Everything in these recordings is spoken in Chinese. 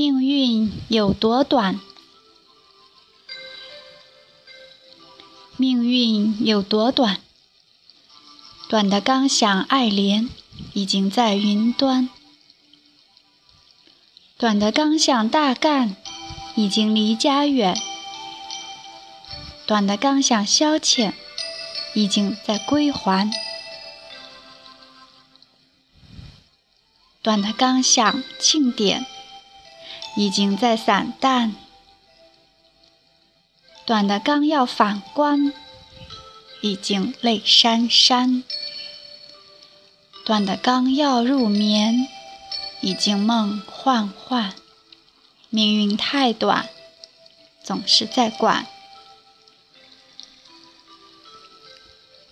命运有多短？命运有多短？短的刚想爱怜，已经在云端；短的刚想大干，已经离家远；短的刚想消遣，已经在归还；短的刚想庆典。已经在散淡，短的刚要反观，已经泪潸潸；短的刚要入眠，已经梦幻幻。命运太短，总是在管。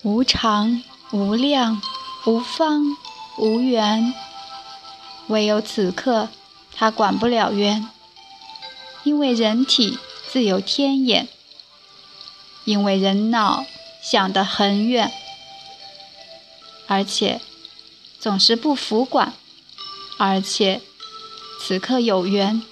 无常、无量、无方、无缘，唯有此刻。他管不了缘，因为人体自有天眼，因为人脑想得很远，而且总是不服管，而且此刻有缘。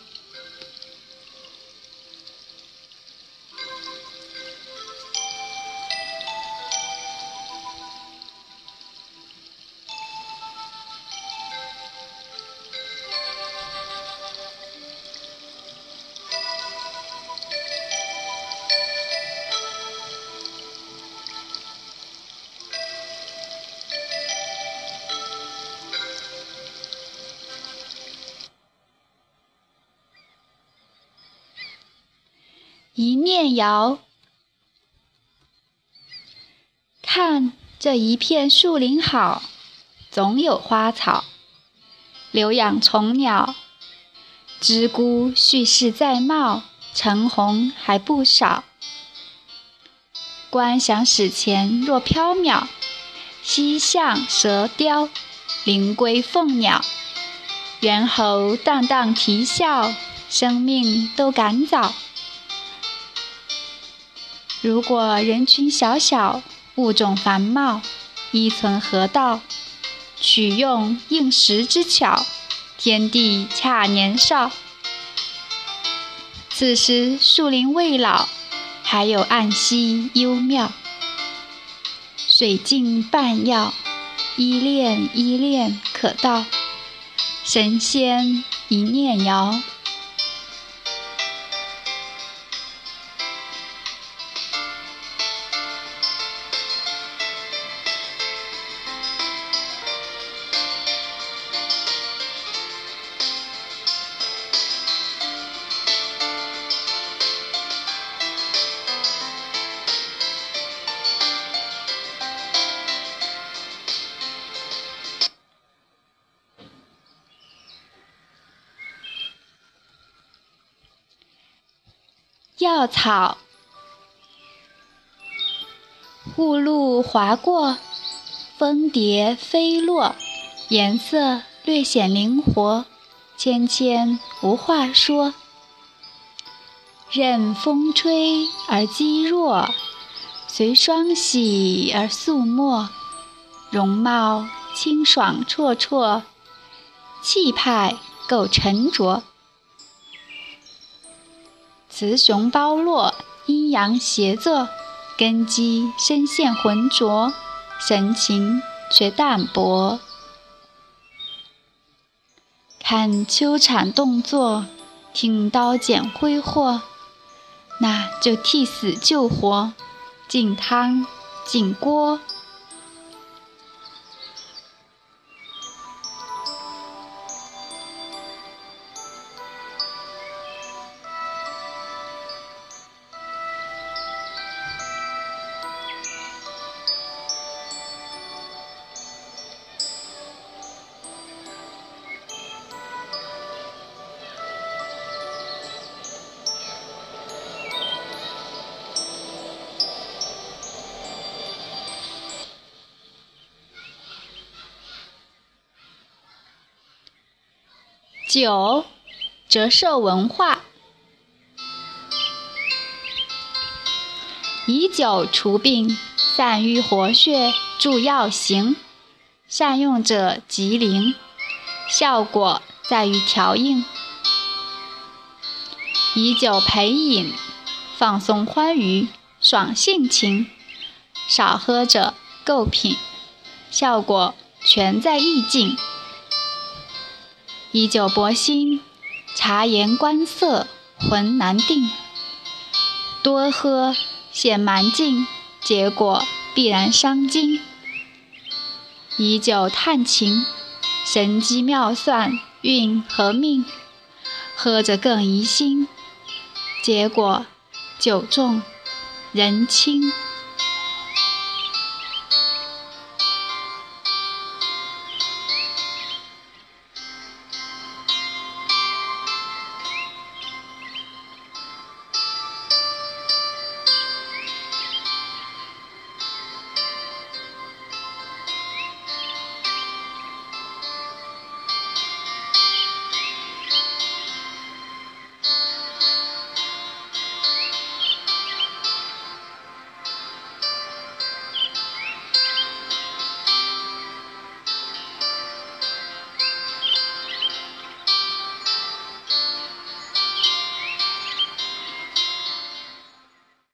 一念遥，看这一片树林好，总有花草，留养虫鸟，知姑蓄势在茂，橙红还不少。观想史前若缥缈，溪象蛇雕，灵龟凤鸟，猿猴荡荡啼笑，生命都赶早。如果人群小小，物种繁茂，依存河道，取用应时之巧，天地恰年少。此时树林未老，还有暗溪幽妙，水静半耀，依恋依恋可到，神仙一念遥。药草，雾露划过，蜂蝶飞落，颜色略显灵活，芊芊无话说。任风吹而肌弱，随霜洗而素没，容貌清爽绰绰，气派够沉着。雌雄包络，阴阳协作，根基深陷浑浊，神情却淡泊。看秋产动作，听刀剪挥霍，那就替死救活，进汤进锅。九，折射文化，以酒除病，散瘀活血，助药行，善用者极灵，效果在于调应。以酒陪饮，放松欢愉，爽性情。少喝者够品，效果全在意境。以酒博心，察言观色，浑难定。多喝显蛮劲，结果必然伤筋。以酒探情，神机妙算，运和命。喝着更疑心，结果酒重人轻。